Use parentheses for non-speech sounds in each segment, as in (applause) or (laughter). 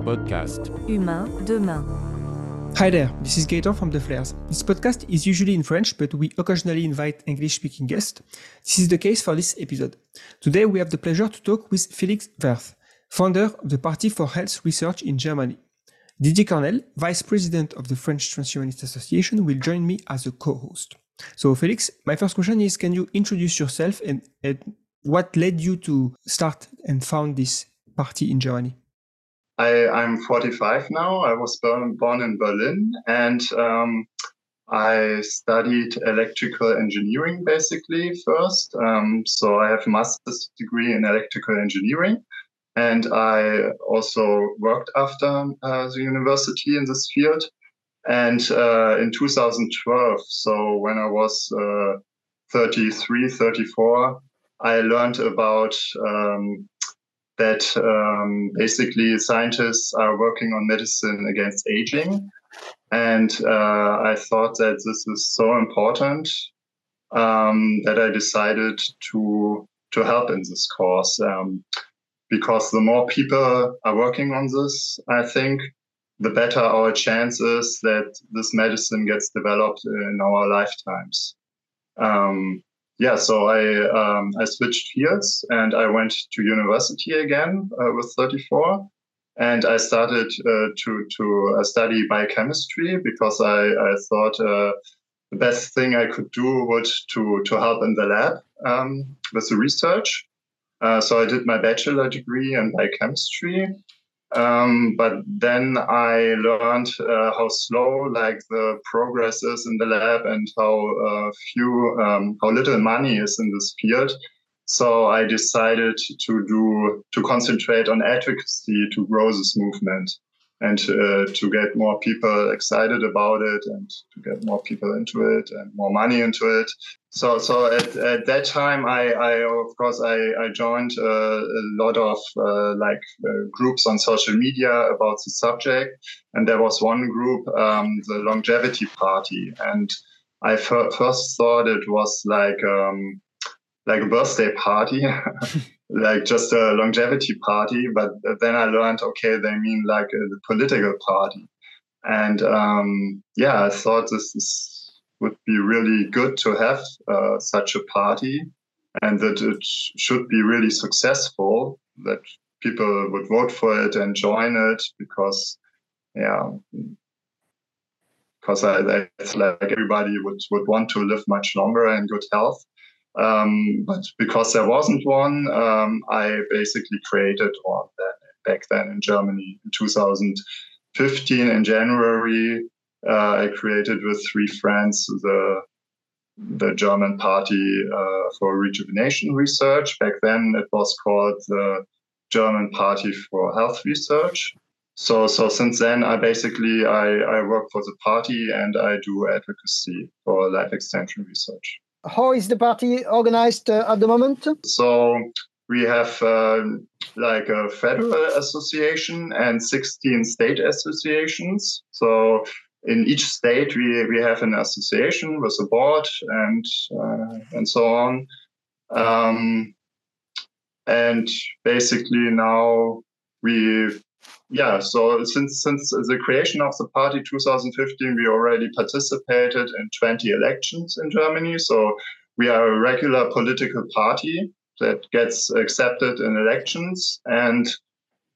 podcast. Humain demain. Hi there, this is Gaëtan from The Flares. This podcast is usually in French, but we occasionally invite English speaking guests. This is the case for this episode. Today we have the pleasure to talk with Felix Werth, founder of the Party for Health Research in Germany. Didier Coeurnelle, vice president of the French Transhumanist Association, will join me as a co host. So, Felix, my first question is can you introduce yourself and, and what led you to start and found this party in Germany? I, am 45 now. I was born, born in Berlin and um, I studied electrical engineering basically first. Um, so I have a master's degree in electrical engineering. And I also worked after uh, the university in this field. And uh, in 2012, so when I was uh, 33, 34, I learned about um, that um, basically scientists are working on medicine against aging. And uh, I thought that this is so important um, that I decided to to help in this course Um, because the more people are working on this, I think the better our chances that this medicine gets developed in our lifetimes. Um, yeah, so I um, I switched fields and I went to university again uh, with 34, and I started uh, to to uh, study biochemistry because I I thought uh, the best thing I could do would to to help in the lab um, with the research. Uh, so I did my bachelor degree in biochemistry, um, but then I learned uh, how slow like the progress is in the lab and how uh, few, um, how little money is in this field. So I decided to do to concentrate on advocacy to grow this movement and uh, to get more people excited about it and to get more people into it and more money into it. So, so at, at that time, I, I of course I, I joined uh, a lot of uh, like uh, groups on social media about the subject, and there was one group, um, the Longevity Party, and I f- first thought it was like um, like a birthday party. (laughs) like just a longevity party, but then I learned, okay, they mean like a, the political party. And um, yeah, I thought this is would be really good to have uh, such a party and that it should be really successful, that people would vote for it and join it because, yeah, because I, it's like everybody would, would want to live much longer in good health. Um, but because there wasn't one, um, I basically created one then, back then in Germany in 2015 in January uh, I created with three friends the the German Party uh, for Rejuvenation Research. Back then, it was called the German Party for Health Research. So, so since then, I basically I, I work for the party and I do advocacy for life extension research. How is the party organized uh, at the moment? So we have uh, like a federal association and 16 state associations. So in each state we, we have an association with a board and uh, and so on um, and basically now we yeah so since since the creation of the party 2015 we already participated in 20 elections in germany so we are a regular political party that gets accepted in elections and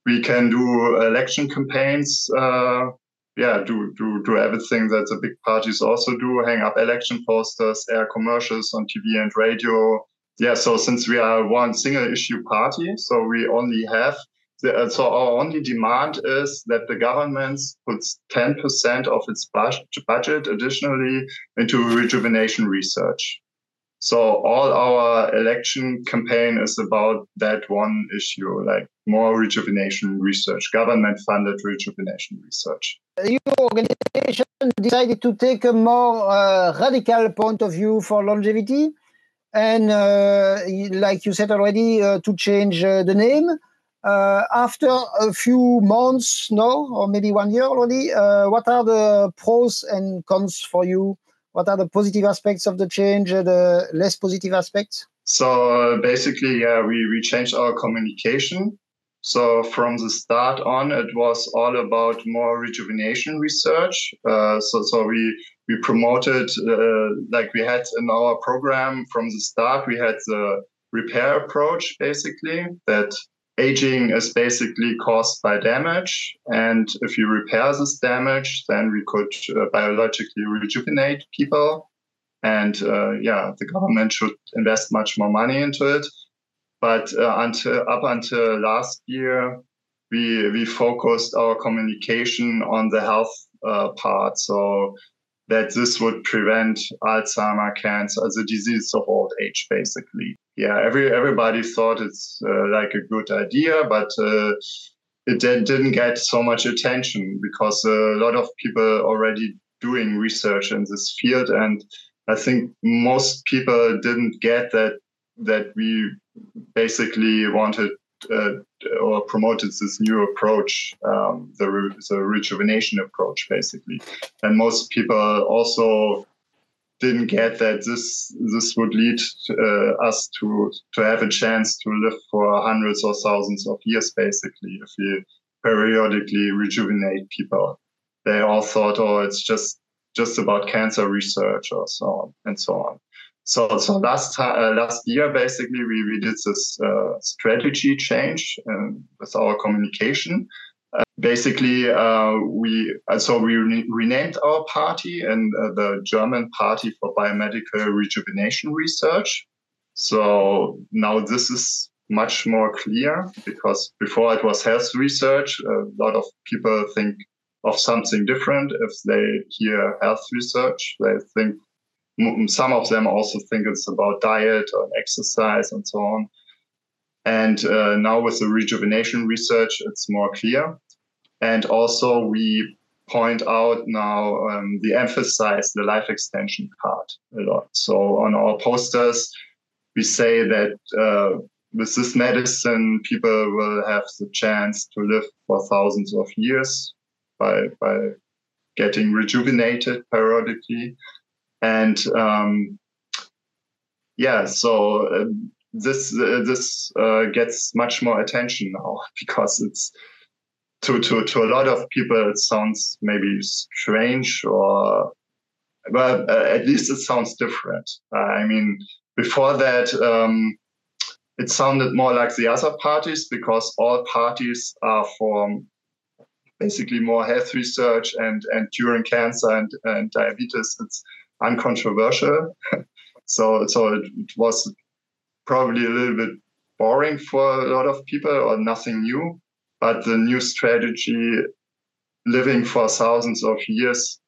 we can do election campaigns uh, yeah, do do do everything that the big parties also do, hang up election posters, air commercials on TV and radio. Yeah, so since we are one single issue party, so we only have the, uh, so our only demand is that the government puts 10% of its budget additionally into rejuvenation research. So all our election campaign is about that one issue, like more rejuvenation research, government funded rejuvenation research. Your organization decided to take a more uh, radical point of view for longevity and uh, like you said already uh, to change uh, the name uh, after a few months no or maybe one year already uh, what are the pros and cons for you what are the positive aspects of the change, the less positive aspects? So uh, basically, yeah, we, we changed our communication. So from the start on, it was all about more rejuvenation research. Uh, so so we we promoted uh, like we had in our program from the start. We had the repair approach basically that aging is basically caused by damage, and if you repair this damage, then we could uh, biologically rejuvenate people. And uh, yeah, the government should invest much more money into it but uh, until up until last year, we we focused our communication on the health uh, part, so that this would prevent Alzheimer, cancer, the disease of old age, basically. Yeah, every everybody thought it's uh, like a good idea, but uh, it didn't get so much attention because a lot of people already doing research in this field, and I think most people didn't get that that we basically wanted or promoted this new approach, um, the, re- the rejuvenation approach, basically. And most people also didn't get that this this would lead uh, us to to have a chance to live for hundreds or thousands of years, basically, if we periodically rejuvenate people. They all thought, oh, it's just just about cancer research or so on and so on. So, so last time, uh, last year, basically, we, we did this uh, strategy change um, with our communication. Uh, basically, uh, we uh, so we re- renamed our party and uh, the German Party for Biomedical Rejuvenation Research. So now this is much more clear because before it was health research. A lot of people think of something different if they hear health research. They think some of them also think it's about diet or exercise and so on. And uh, now with the rejuvenation research, it's more clear. And also, we point out now um, the emphasize the life extension part a lot. So on our posters, we say that uh, with this medicine, people will have the chance to live for thousands of years by by getting rejuvenated periodically and um, yeah, so uh, this uh, this uh, gets much more attention now (laughs) because it's to to to a lot of people it sounds maybe strange or well uh, at least it sounds different. I mean, before that. Um, it sounded more like the other parties because all parties are for basically more health research and and curing cancer and, and diabetes. It's uncontroversial. (laughs) so so it, it, was probably a little bit boring for a lot of people or nothing new. But the new strategy, living for thousands of years,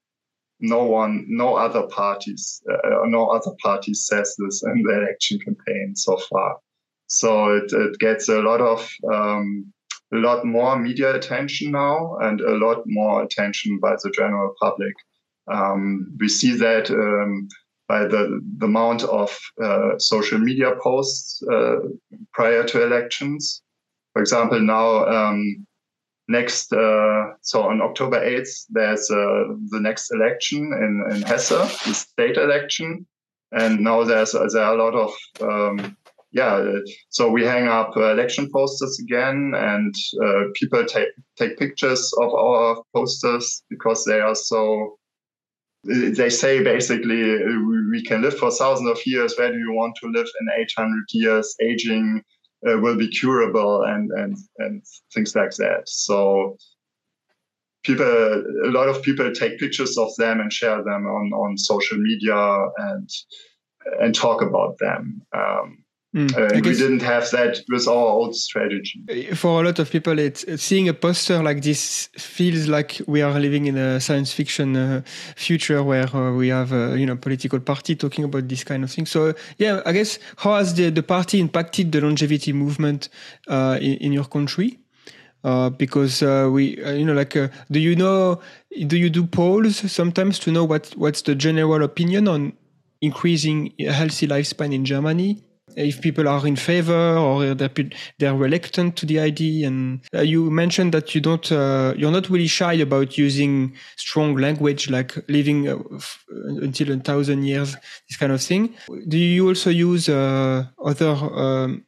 no one, no other parties, uh, no other party says this in the election campaign so far. So it, it gets a lot of um, a lot more media attention now and a lot more attention by the general public. Um, we see that um, by the, the amount of uh, social media posts uh, prior to elections. For example, now um, next, uh, so on October 8th, there's uh, the next election in, in Hesse, the state election. And now there's there are a lot of um, yeah, so we hang up uh, election posters again, and uh, people take take pictures of our posters because they are so they say basically uh, we can live for thousands of years. Where do you want to live in 800 years? Aging uh, will be curable and, and, and things like that. So people, a lot of people take pictures of them and share them on, on social media and, and talk about them. Um, Mm, uh, we didn't have that with our old strategy. For a lot of people, it's, seeing a poster like this feels like we are living in a science fiction uh, future where uh, we have a uh, you know political party talking about this kind of thing. So yeah, I guess how has the, the party impacted the longevity movement uh, in, in, your country? Uh, because we, you know, like, do you know, do you do polls sometimes to know what what's the general opinion on increasing healthy lifespan in Germany? If people are in favor or they're, they're reluctant to the idea. And uh, you mentioned that you don't, uh, you're not really shy about using strong language like living uh, until a thousand years, this kind of thing. Do you also use uh, other um,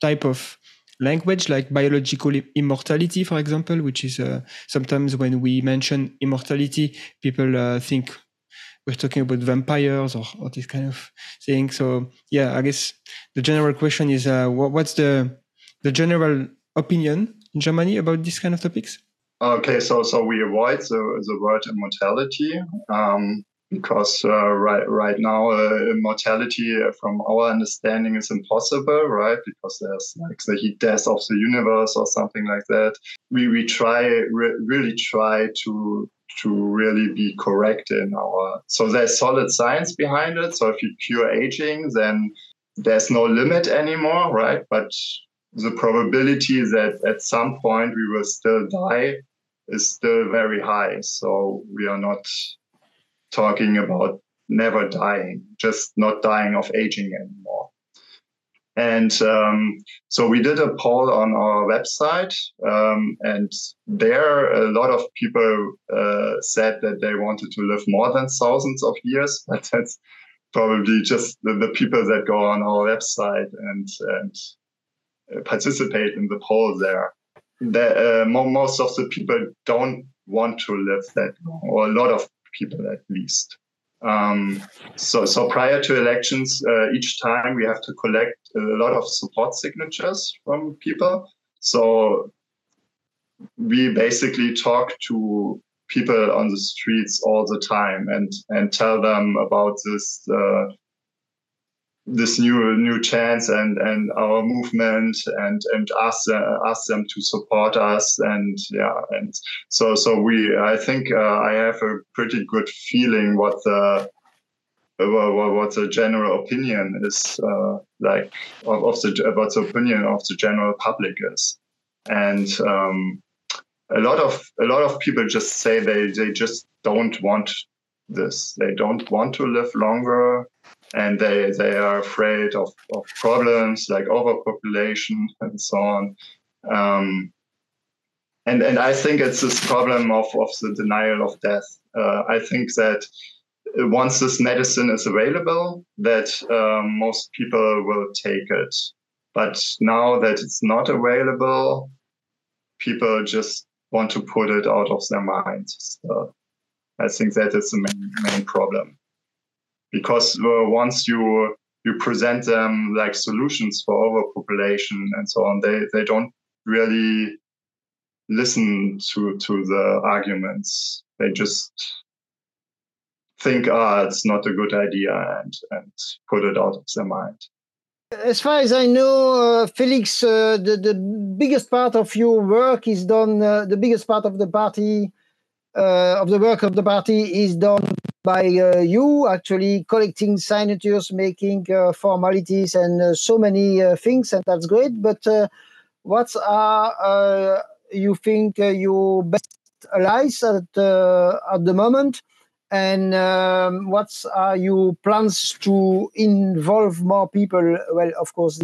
type of language, like biological immortality, for example, which is uh, sometimes when we mention immortality, people uh, think we're talking about vampires or, or this kind of thing. So yeah, I guess the general question is, uh, what, what's the the general opinion in Germany about these kind of topics? Okay, so so we avoid the, the word immortality um, because uh, right right now uh, immortality, uh, from our understanding, is impossible, right? Because there's like the heat death of the universe or something like that. We we try re- really try to to really be correct in our so there's solid science behind it. So if you cure aging, then there's no limit anymore, right? But the probability that at some point we will still die is still very high. So we are not talking about never dying, just not dying of aging anymore. And um, so we did a poll on our website, um, and there a lot of people uh, said that they wanted to live more than thousands of years. (laughs) But that's probably just the, the people that go on our website and, and participate in the poll there the, uh, most of the people don't want to live that long, or a lot of people at least. Um, so, so prior to elections, uh, each time we have to collect a lot of support signatures from people. So we basically talk to people on the streets all the time and and tell them about this uh, this new new chance and and our movement and and ask uh, ask them to support us and yeah and so so we I think uh, I have a pretty good feeling what the what, what the general opinion is uh, like of, of the what the opinion of the general public is. And um, a lot of a lot of people just say they they just don't want this. They don't want to live longer and they they are afraid of, of problems like overpopulation and so on. Um, and and I think it's this problem of, of the denial of death. Uh, I think that once this medicine is available, that um, most people will take it. But now that it's not available, people just want to put it out of their minds. So I think that is the main, main problem because uh, once you you present them like solutions for overpopulation and so on, they they don't really listen to to the arguments. They just think, ah, it's not a good idea, and and put it out of their mind. As far as I know, uh, Felix, uh, the the biggest part of your work is done. Uh, the biggest part of the party uh, of the work of the party is done by uh, you actually collecting signatures, making uh, formalities, and uh, so many things, and that's great. But what are you think your best allies at at the moment? And um, what are your plans to involve more people? Well, of course,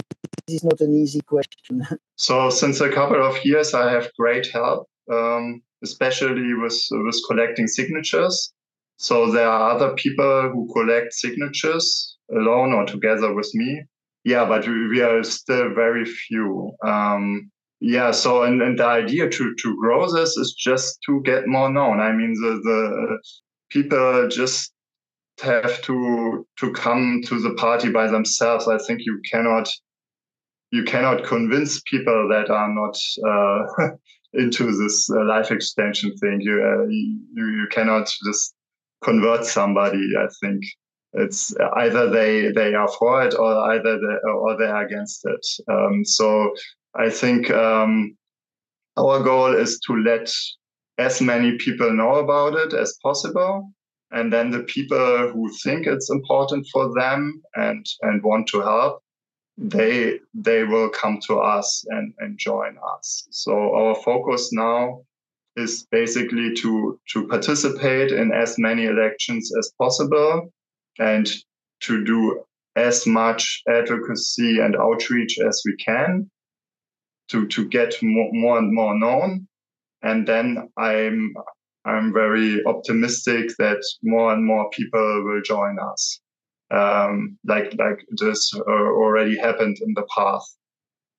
this is not an easy question. (laughs) So, since a couple of years, I have great help, um, especially with with collecting signatures. So there are other people who collect signatures alone or together with me. Yeah, but we, are still very few. Um, yeah, so and, and the idea to to grow this is just to get more known. I mean, the the people just have to to come to the party by themselves. I think you cannot you cannot convince people that are not uh, (laughs) into this uh, life extension thing. You, uh, you you cannot just convert somebody. I think it's either they they are for it or either they, or they are against it. Um, so I think um, our goal is to let as many people know about it as possible, and then the people who think it's important for them and and want to help, they they will come to us and and join us. So our focus now is basically to to participate in as many elections as possible and to do as much advocacy and outreach as we can to to get more, more and more known. And then i'm i'm very optimistic that more and more people will join us um, like like this uh, already happened in the past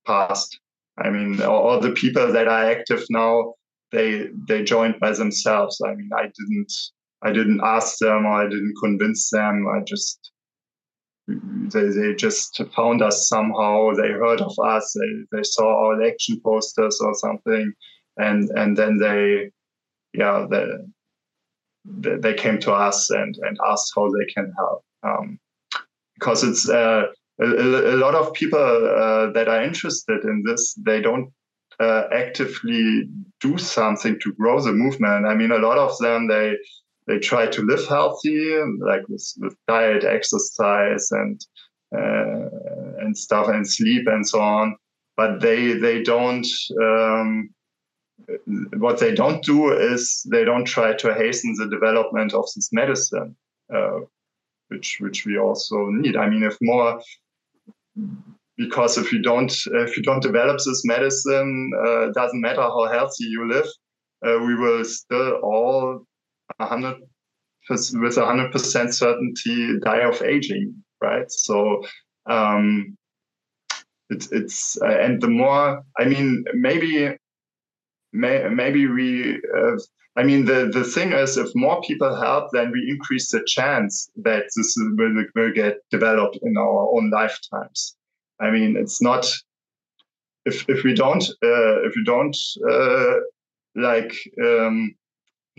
past. I mean, all, all the people that are active now, they they joined by themselves. I mean, I didn't I didn't ask them or I didn't convince them. I just they, they just found us somehow. They heard of us. They, they saw our election posters or something, and and then they, yeah, they, they came to us and and asked how they can help. Um, because it's uh, a, a, lot of people uh, that are interested in this. They don't uh, actively do something to grow the movement. I mean, a lot of them they they try to live healthy, like with, with diet, exercise, and uh, and stuff, and sleep, and so on. But they they don't. Um, what they don't do is they don't try to hasten the development of this medicine, uh, which which we also need. I mean, if more because if you don't if you don't develop this medicine, uh, doesn't matter how healthy you live, uh, we will still all 100 with 100% certainty die of aging, right? So um, it's it's uh, and the more I mean maybe may, maybe we uh, I mean the the thing is if more people help then we increase the chance that this will, will get developed in our own lifetimes. I mean it's not if if we don't uh, if we don't uh, like um,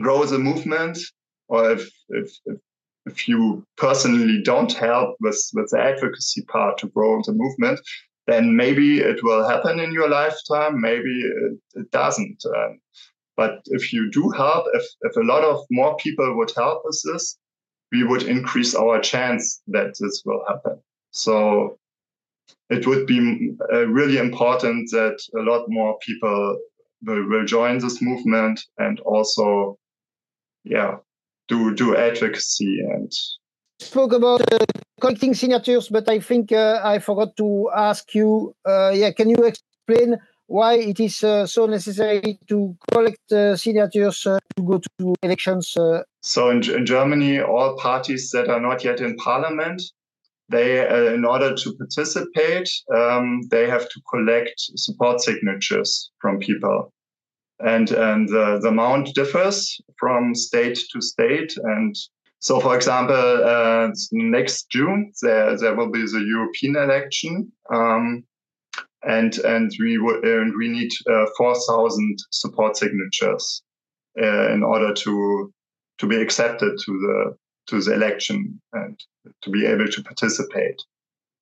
grow the movement or if, if, if, you personally don't help with, with the advocacy part to grow the movement, then maybe it will happen in your lifetime, maybe it, it doesn't. Um, but if you do help, if, if a lot of more people would help with this, we would increase our chance that this will happen. So it would be uh, really important that a lot more people will, will join this movement and also, yeah, do do advocacy and spoke about uh, collecting signatures, but I think uh, I forgot to ask you. Uh, yeah, can you explain why it is uh, so necessary to collect uh, signatures uh, to go to elections? So in, in, Germany, all parties that are not yet in parliament, they, in order to participate, um, they have to collect support signatures from people. And and the, the amount differs from state to state. And so for example uh, next june there there will be the european election. Um, and and we and we need uh, 4000 support signatures uh, in order to to be accepted to the to the election and to be able to participate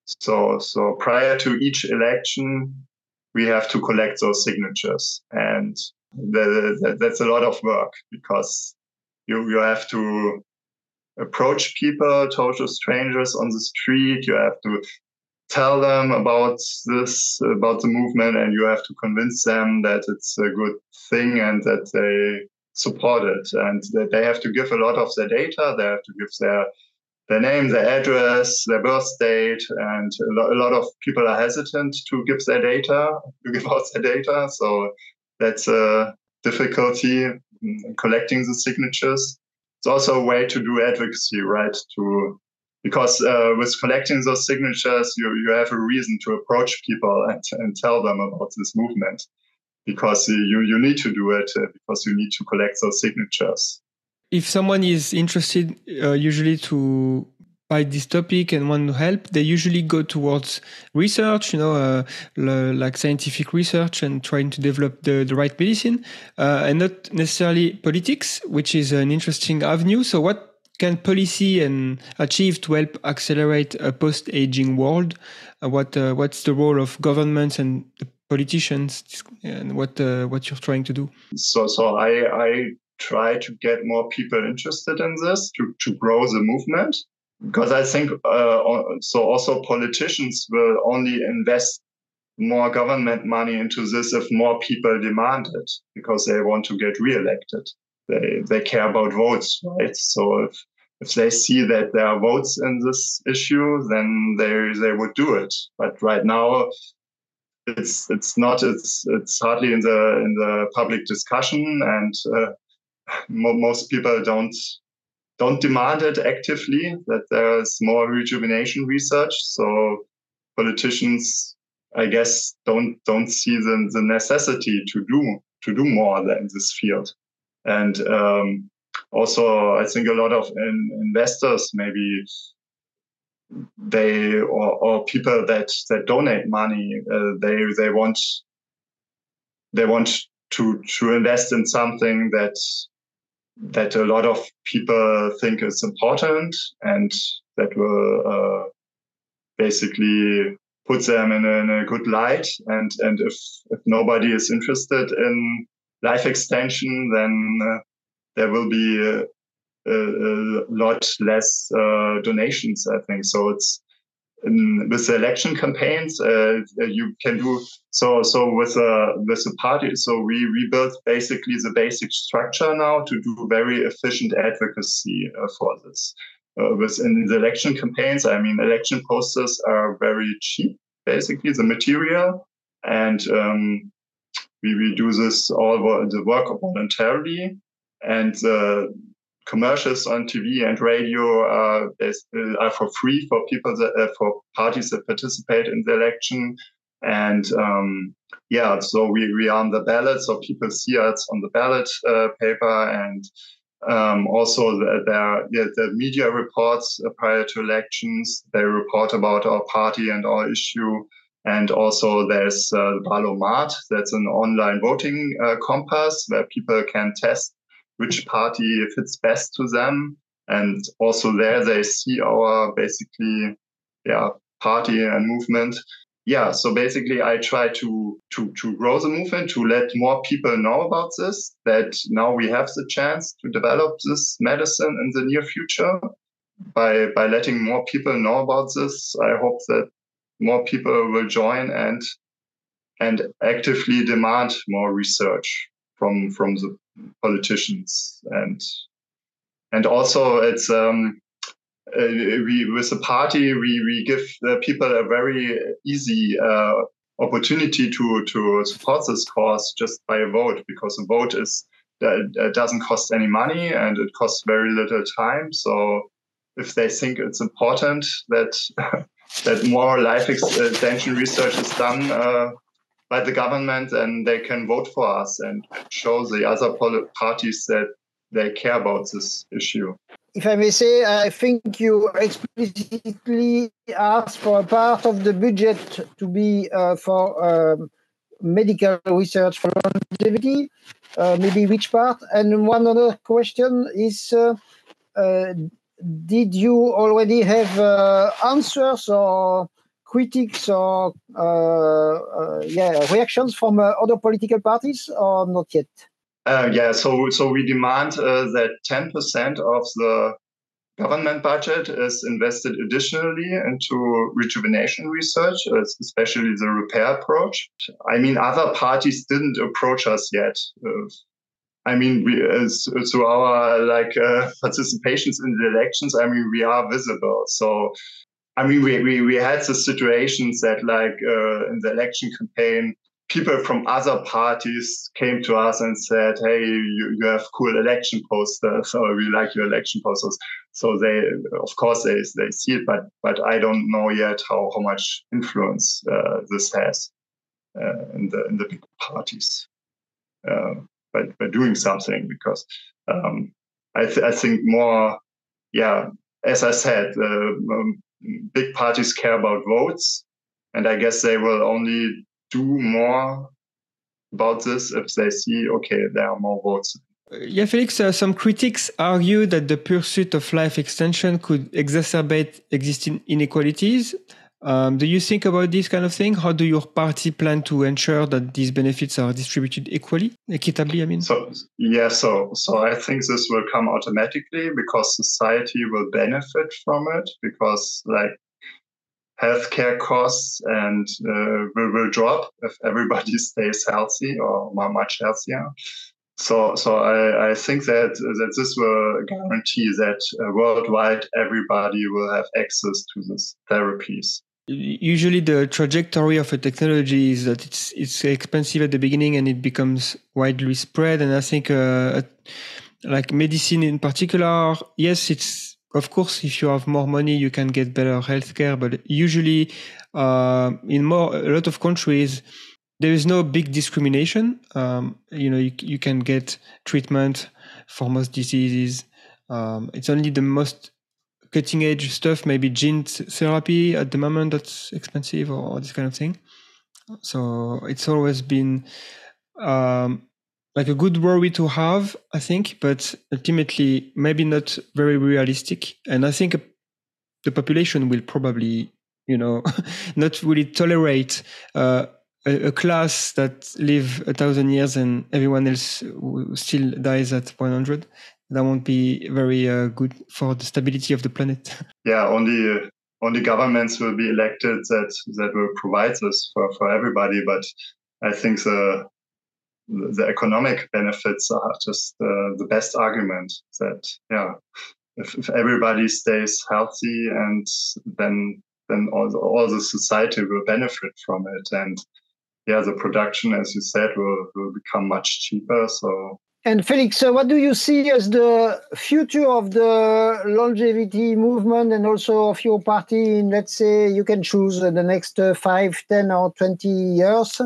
so so prior to each election we have to collect those signatures and the, the, that's a lot of work because you you have to approach people, total strangers on the street. You have to tell them about this, about the movement, and you have to convince them that it's a good thing and that they support it, and that they have to give a lot of their data. They have to give their their name, their address, their birth date, and a, lo- a lot of people are hesitant to give their data, (laughs) to give out their data. So that's a difficulty in collecting the signatures. It's also a way to do advocacy, right? To because uh, with collecting those signatures, you, you have a reason to approach people and, and tell them about this movement because you, you need to do it uh, because you need to collect those signatures. If someone is interested, uh, usually to by this topic and want to help, they usually go towards research, you know, uh, like scientific research and trying to develop the, the right medicine, uh, and not necessarily politics, which is an interesting avenue. So, what can policy and achieve to help accelerate a post-aging world? Uh, what uh, what's the role of governments and politicians, and what uh, what you're trying to do? So, so I I try to get more people interested in this to to grow the movement because I think uh, so. Also, politicians will only invest more government money into this if more people demand it because they want to get reelected. They they care about votes, right? So if if they see that there are votes in this issue, then they they would do it. But right now, it's it's not. It's it's hardly in the in the public discussion, and uh, most people don't don't demand it actively, that there's more rejuvenation research. So politicians I guess don't don't see the, the necessity to do to do more in this field. And um, also, I think a lot of in, investors maybe they or, or people that that donate money uh, they they want they want to to invest in something that that a lot of people think is important and that will uh, basically put them in a, in a, good light. And and if if nobody is interested in life extension then uh, there will be a, a, a lot less uh, donations i think so it's in, with the election campaigns, uh, you can do so. So with a with a party, so we rebuilt basically the basic structure now to do very efficient advocacy uh, for this. Uh, within the election campaigns, I mean, election posters are very cheap, basically the material, and um, we we do this all the work voluntarily, and uh, commercials on TV and radio are, are for free for people that, uh, for parties that participate in the election. And um, yeah, so we, we are on the ballot, so people see us on the ballot uh, paper. And um, also, the, yeah, the media reports uh, prior to elections, they report about our party and our issue. And also, there's uh, Wahl-O-Mat, that's an online voting uh, compass where people can test which party fits best to them. And also there they see our basically yeah party and movement. Yeah, so basically I try to to to grow the movement, to let more people know about this, that now we have the chance to develop this medicine in the near future. By by letting more people know about this, I hope that more people will join and and actively demand more research from from the politicians and and also it's um, uh, we with the party we we give the people a very easy uh, opportunity to to support this cause just by a vote because a vote is uh, doesn't cost any money and it costs very little time. So if they think it's important that (laughs) that more life extension research is done uh, by the government and they can vote for us and show the other parties that they care about this issue. If I may say, I think you explicitly asked for a part of the budget to be uh, for um, medical research for longevity, uh, maybe which part? And one other question is uh, uh did you already have uh, answers or critics or uh, uh, yeah reactions from uh, other political parties or not yet? yeah, so so we demand that 10% of the government budget is invested additionally into rejuvenation research, especially the repair approach. I mean, other parties didn't approach us yet. Uh, I mean, we, through our like uh, participations in the elections, I mean, we are visible. So I mean, we, we, we had the situations that, like, uh, in the election campaign, people from other parties came to us and said, "Hey, you, you have cool election posters, or we like your election posters." So they, of course, they they see it, but but I don't know yet how how much influence uh, this has uh, in the in the big parties uh, by by doing something because um, I th- I think more, yeah, as I said, uh, um, big parties care about votes, and I guess they will only do more about this if they see okay there are more votes. Yeah, Felix, uh, some critics argue that the pursuit of life extension could exacerbate existing inequalities um, do you think about this kind of thing? How do your party plan to ensure that these benefits are distributed equally, equitably? I mean, so yeah, so so I think this will come automatically because society will benefit from it because like healthcare costs and uh, will, will drop if everybody (laughs) stays healthy or much healthier. So, so I, I think that that this will guarantee that uh, worldwide everybody will have access to these therapies usually the trajectory of a technology is that it's it's expensive at the beginning and it becomes widely spread and i think uh, like medicine in particular yes it's of course, if you have more money, you can get better healthcare. But usually, uh, in more a lot of countries, there is no big discrimination. Um, you know, you, you can get treatment for most diseases. Um, it's only the most cutting edge stuff, maybe gene therapy at the moment that's expensive or, this kind of thing. So it's always been um, like a good worry to have, I think, but ultimately maybe not very realistic. And I think the population will probably, you know, (laughs) not really tolerate uh, a, a, class that live a thousand years and everyone else still dies at 100. That won't be very uh, good for the stability of the planet. (laughs) Yeah, only uh, only governments will be elected that that will provide this for, for everybody. But I think the the economic benefits are just uh, the best argument that yeah if, if, everybody stays healthy and then then all the, all the society will benefit from it and yeah the production as you said will, will become much cheaper so and Felix, so what do you see as the future of the longevity movement and also of your party in, let's say, you can choose the next uh, 5, 10 or 20 years?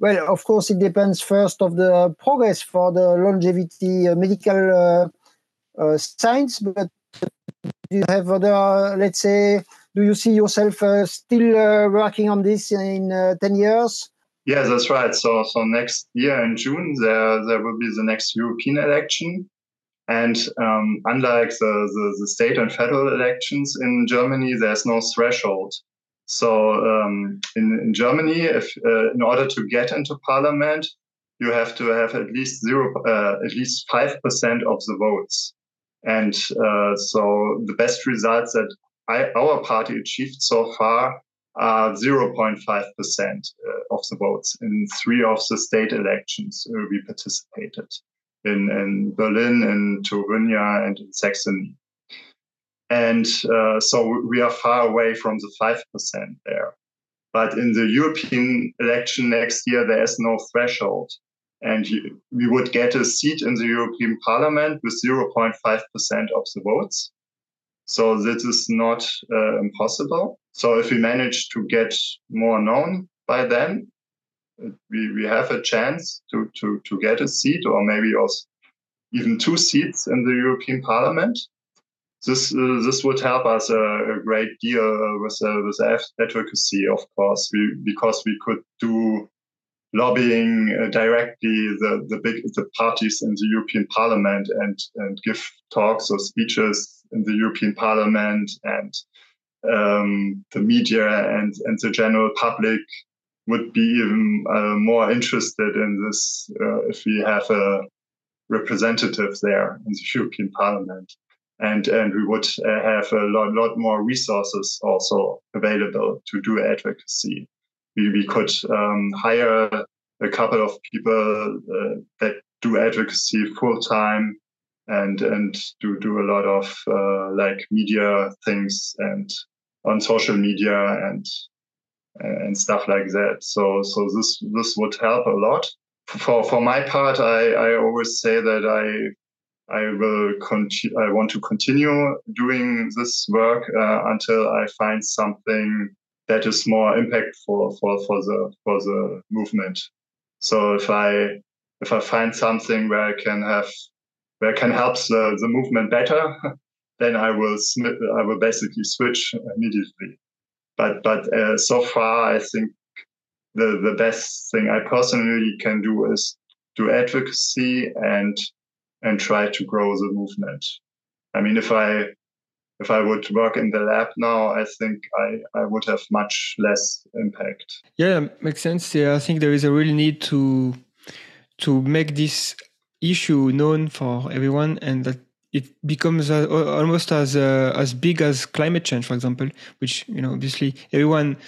Well, of course, it depends first of the progress for the longevity uh, medical uh, uh, science. But do you have other, let's say, do you see yourself uh, still uh, working on this in uh, 10 years? Yes, that's right. So, so next year in June, there there will be the next European election. And um, unlike the, the, the, state and federal elections in Germany, there's no threshold. So um, in, in Germany, if uh, in order to get into parliament, you have to have at least zero, uh, at least five percent of the votes. And uh, so the best results that I, our party achieved so far are 0.5 percent uh, of the votes in three of the state elections we participated in, in Berlin, in Thuringia, and in Saxony. And uh, so we are far away from the 5% there. But in the European election next year, there is no threshold. And you, we would get a seat in the European Parliament with 0.5% of the votes. So this is not uh, impossible. So if we manage to get more known by then, we, we have a chance to, to, to get a seat or maybe also even two seats in the European Parliament this uh, this would help us a, a great deal with uh, with advocacy, of course, we, because we could do lobbying uh, directly the the big the parties in the European Parliament and and give talks or speeches in the European Parliament and um, the media and and the general public would be even uh, more interested in this uh, if we have a representative there in the European Parliament and and we would uh, have a lot, lot more resources also available to do advocacy. We, we could um, hire a couple of people uh, that do advocacy full time and and do do a lot of uh, like media things and on social media and and stuff like that. So so this this would help a lot. For for my part, I I always say that I I will continue. I want to continue doing this work uh, until I find something that is more impactful for, for the for the movement. So if I if I find something where I can have where I can help the, the movement better, (laughs) then I will I will basically switch immediately. But but uh, so far, I think the the best thing I personally can do is do advocacy and and try to grow the movement. I mean, if I if I would work in the lab now, I think I, I would have much less impact. Yeah, makes sense. Yeah, I think there is a real need to to make this issue known for everyone, and that it becomes uh, almost as uh, as big as climate change, for example. Which you know, obviously, everyone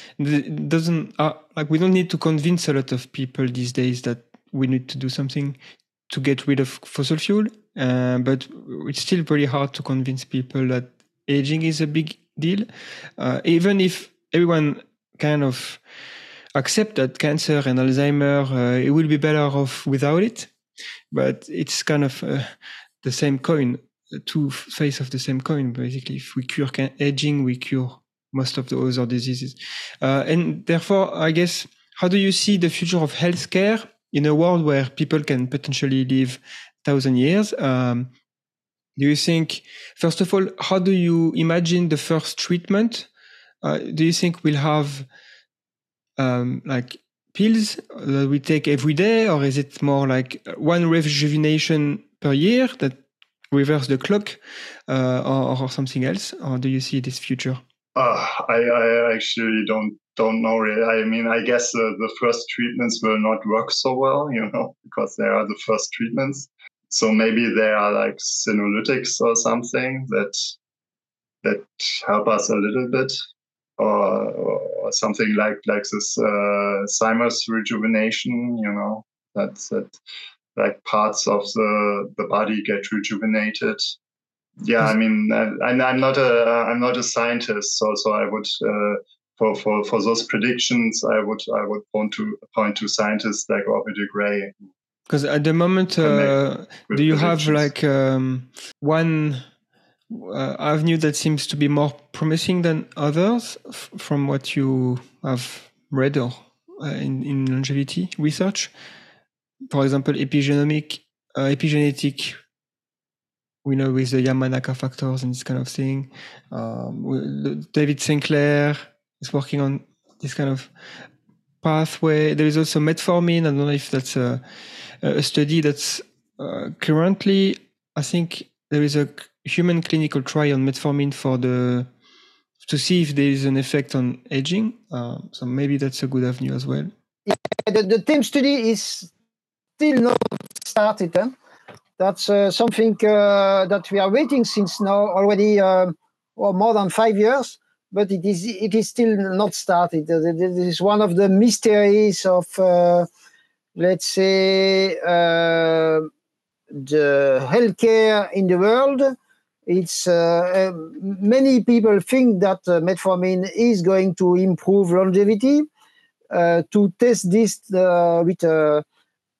doesn't uh, like. We don't need to convince a lot of people these days that we need to do something to get rid of fossil fuel, uh, but it's still pretty hard to convince people that aging is a big deal. Uh, even if everyone kind of accept that cancer and Alzheimer, uh, it will be better off without it, but it's kind of uh, the same coin. two face of the same coin. Basically, if we cure aging, we cure most of the other diseases. Uh, and therefore, I guess, how do you see the future of healthcare in a world where people can potentially live thousand years? Um, do you think, first of all, how do you imagine the first treatment? Uh, do you think we'll have um, like pills that we take every day, or is it more like one rejuvenation per year that reverse the clock, uh, or, or, something else? Or do you see this future? Uh, I, I actually don't don't know really. I mean, I guess the first treatments will not work so well, you know, because they are the first treatments. So maybe there are like senolytics or something that that help us a little bit or, or something like like this uh, rejuvenation. You know, that's that like parts of the the body get rejuvenated. Yeah, I mean, I, I'm not a I'm not a scientist, so so I would. Uh, for, for, for those predictions, I would I would point to point to scientists like Aubrey de Grey. Because at the moment, uh, do you have like um, one uh, avenue that seems to be more promising than others from what you have read or uh, in, in longevity research. For example, epigenomic, uh, epigenetic, we know with the Yamanaka factors and this kind of thing. Um, David Sinclair is working on this kind of pathway. There is also metformin. I don't know if that's a, a study that's uh, currently, I think there is a human clinical trial on metformin for the to see if there is an effect on aging. Uh, so maybe that's a good avenue as well. Yeah, the, the study is still not started. Huh? That's uh, something uh, that we are waiting since now already uh, or more than five years, but it is it is still not started. This is one of the mysteries of, uh, let's say, uh, the healthcare in the world it's uh, um, many people think that uh, metformin is going to improve longevity. Uh, to test this uh, with a,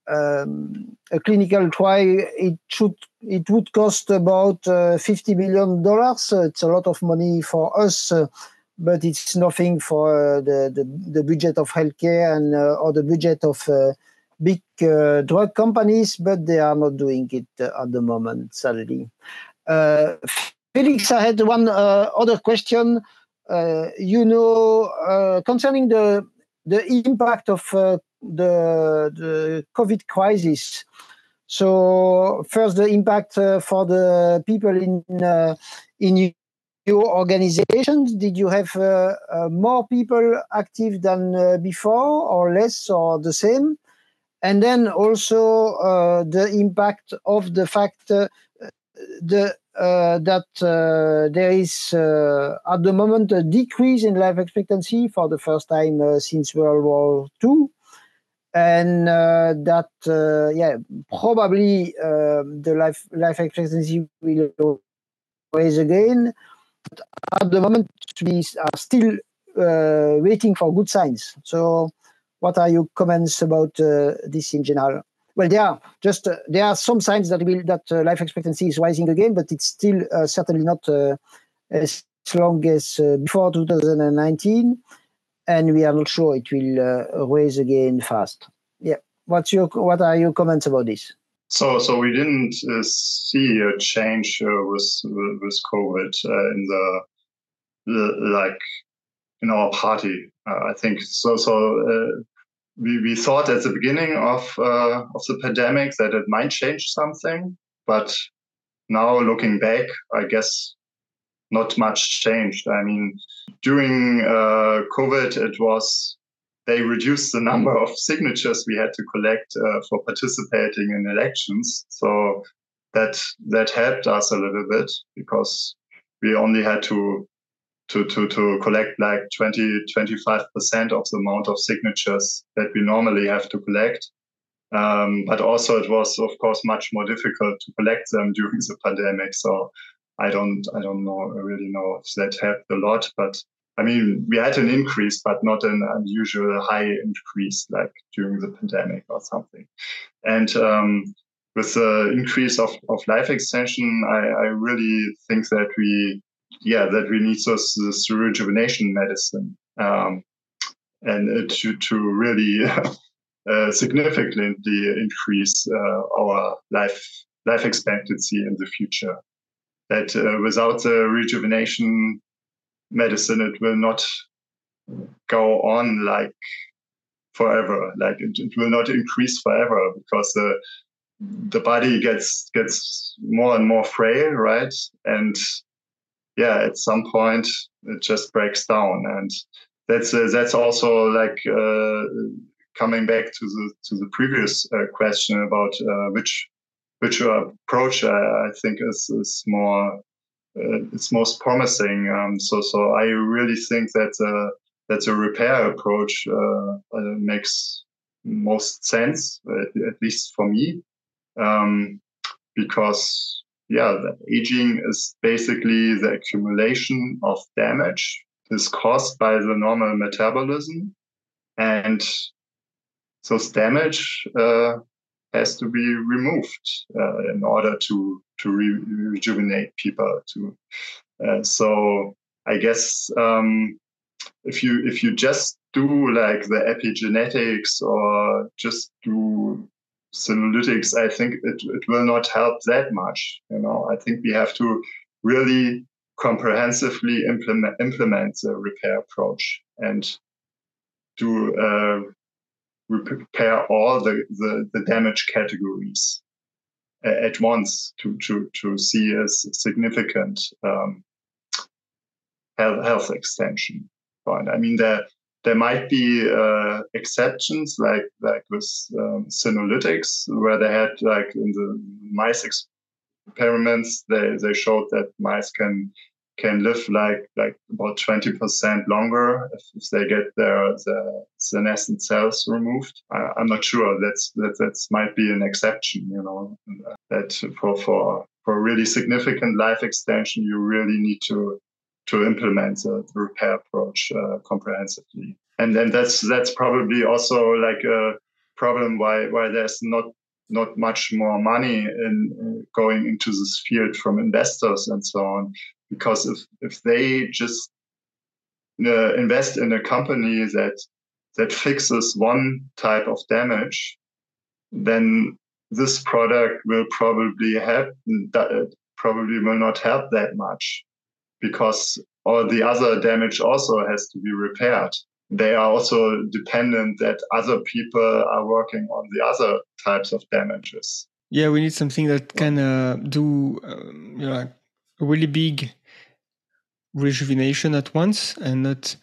um, a, clinical trial, it should it would cost about uh, fifty million dollars. it's a lot of money for us, uh, but it's nothing for the, the, the budget of healthcare and or the budget of big drug companies. But they are not doing it at the moment, sadly. Uh, Felix, I had one uh, other question. Uh, you know, concerning the the impact of the the COVID crisis. So first, the impact for the people in in your organizations? Did you have uh, uh, more people active than uh, before, or less, or the same? And then also the impact of the fact the uh, that uh, there is uh, at the moment a decrease in life expectancy for the first time uh, since World War II, and uh, that uh, yeah probably the life life expectancy will rise again. But at the moment, we are still waiting for good signs. So, what are your comments about this in general? well, there are just uh, there are some signs that will that uh, life expectancy is rising again, but it's still uh, certainly not uh, as long as uh, before 2019, and we are not sure it will uh, rise again fast. Yeah, what's your what are your comments about this? So, so we didn't see a change with with COVID in the, the, like in our party. I think so. So we, we thought at the beginning of uh, of the pandemic that it might change something, but now looking back, I guess not much changed. I mean, during uh, COVID, it was they reduced the number of signatures we had to collect uh, for participating in elections. So that that helped us a little bit because we only had to to, to, to collect like 20, 25% of the amount of signatures that we normally have to collect. Um, but also it was, of course, much more difficult to collect them (laughs) during the pandemic. So I don't, I don't know, I really know if that helped a lot. But I mean, we had an increase, but not an unusual high increase like during the pandemic or something. And um, with the increase of, of life extension, I, I really think that we, yeah, that we need this, this rejuvenation medicine, um, and to to really (laughs) uh, significantly increase uh, our life life expectancy in the future. That uh, without the rejuvenation medicine, it will not go on like forever. Like it, it will not increase forever because the the body gets gets more and more frail, right? And yeah, at some point it just breaks down, and that's uh, that's also like uh, coming back to the to the previous uh, question about uh, which which approach I, think is is more uh, it's most promising. Um, so so I really think that uh, that the repair approach makes most sense, at, at least for me um, because yeah, aging is basically the accumulation of damage is caused by the normal metabolism, and this damage uh, has to be removed uh, in order to to re- rejuvenate people. To uh, so I guess um, if you if you just do like the epigenetics or just do senolytics, I think it, it will not help that much. You know, I think we have to really comprehensively implement implement the repair approach and do uh, repair all the, the, the damage categories at once to to to see a significant um, health, health extension. Point. I mean, there there might be uh, exceptions, like like with um, senolytics, where they had like in the mice experiments, they they showed that mice can can live like like about 20% longer if, if they get their the senescent cells removed. I, am not sure. That's that that's might be an exception. You know that for for for really significant life extension, you really need to to implement the, the repair approach uh, comprehensively. And then that's that's probably also like a problem why why there's not not much more money in uh, going into this field from investors and so on because if if they just uh, invest in a company that that fixes one type of damage then this product will probably help that probably will not help that much because all the other damage also has to be repaired. They are also dependent that other people are working on the other types of damages. Yeah, we need something that can uh, do um, you know, a really big rejuvenation at once and not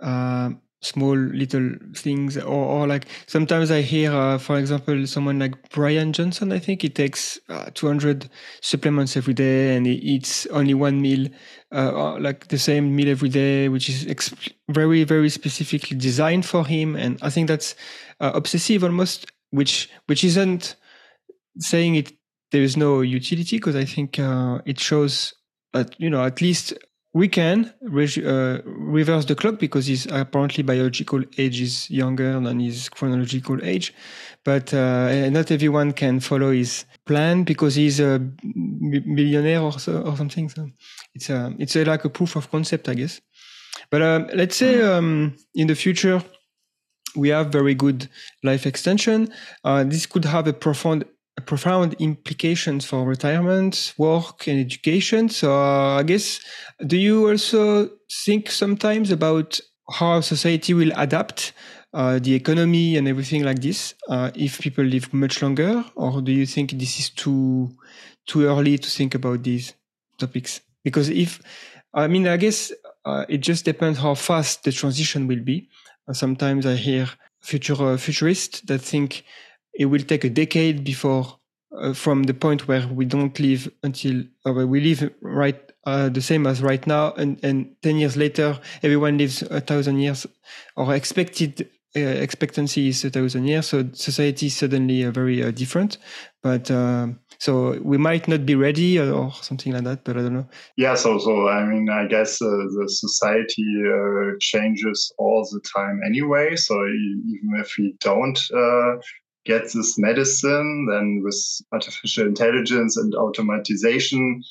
uh, small little things or, or like sometimes i hear uh, for example someone like Bryan Johnson i think he takes uh, 200 supplements every day and he eats only one meal uh, like the same meal every day which is exp- very very specifically designed for him. And i think that's uh, obsessive almost which which isn't saying it there is no utility because i think uh, it shows that you know at least we can re- uh, reverse the clock because his apparently biological age is younger than his chronological age, but uh, not everyone can follow his plan because he's a billionaire or, so, or something. So it's a, it's a, like a proof of concept, I guess. But um, let's say um, in the future we have very good life extension. Uh, this could have a profound profound implications for retirement, work, and education. So, uh, I guess, do you also think sometimes about how society will adapt uh, the economy and everything like this uh, if people live much longer, or do you think this is too too early to think about these topics? Because if I mean, I guess uh, it just depends how fast the transition will be. sometimes I hear future uh, futurists that think it will take a decade before uh, from the point where we don't live until uh, we live right uh, the same as right now. And, and 10 years later everyone lives a thousand years or expected uh, expectancy is a thousand years. So society is suddenly uh, very uh, different. But so we might not be ready or, or, something like that but i don't know. Yeah so so i mean i guess the society changes all the time anyway. So even if we don't get this medicine, then with artificial intelligence and automatization,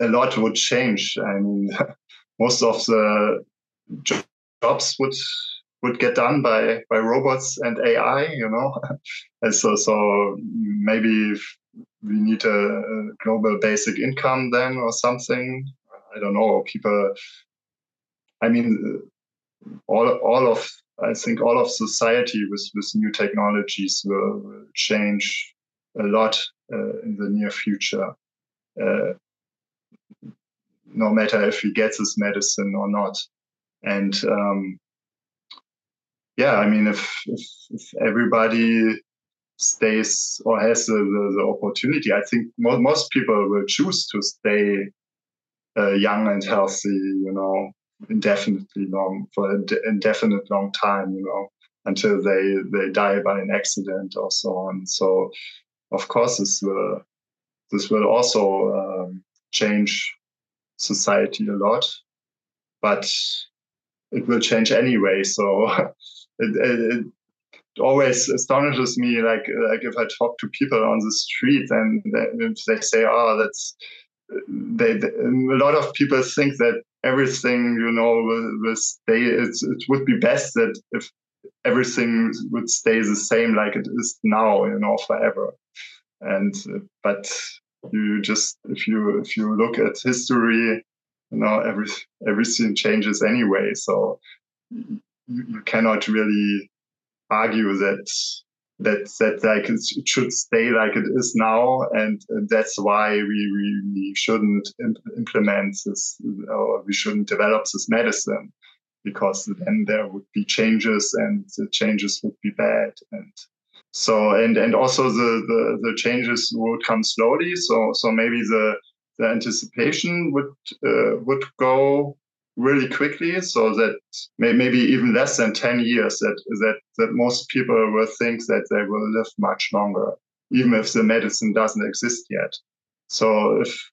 a lot would change. I mean, (laughs) most of the jobs would would get done by by robots and AI. You know, (laughs) and so so maybe we need a, a global basic income then or something. I don't know. People. I mean, all all of I think all of society with with new technologies will, will change a lot uh, in the near future. Uh, no matter if he gets his medicine or not, and um, yeah, I mean, if, if, if everybody stays or has the, the, the, opportunity, I think mo- most people will choose to stay uh, young and healthy, you know, indefinitely long for an indefinite long time, you know, until they they die by an accident or so on. So, of course, this will this will also um, change society a lot, but it will change anyway. So, (laughs) it, it, it always astonishes me like like if I talk to people on the street and they, they say, "Oh, that's they, they, a lot of people think that everything you know will, stay it's, it would be best that if everything would stay the same like it is now you know forever. And uh, but you just if you if you look at history you know every everything changes anyway. So you cannot really argue that that that like it should stay like it is now, and that's why we, we, we shouldn't implement this or we shouldn't develop this medicine because then there would be changes and the changes would be bad and so and and also the the, the changes would come slowly so so maybe the the anticipation would uh, would go really quickly so that may, maybe even less than 10 years that, that, that most people will think that they will live much longer, even if the medicine doesn't exist yet. So if,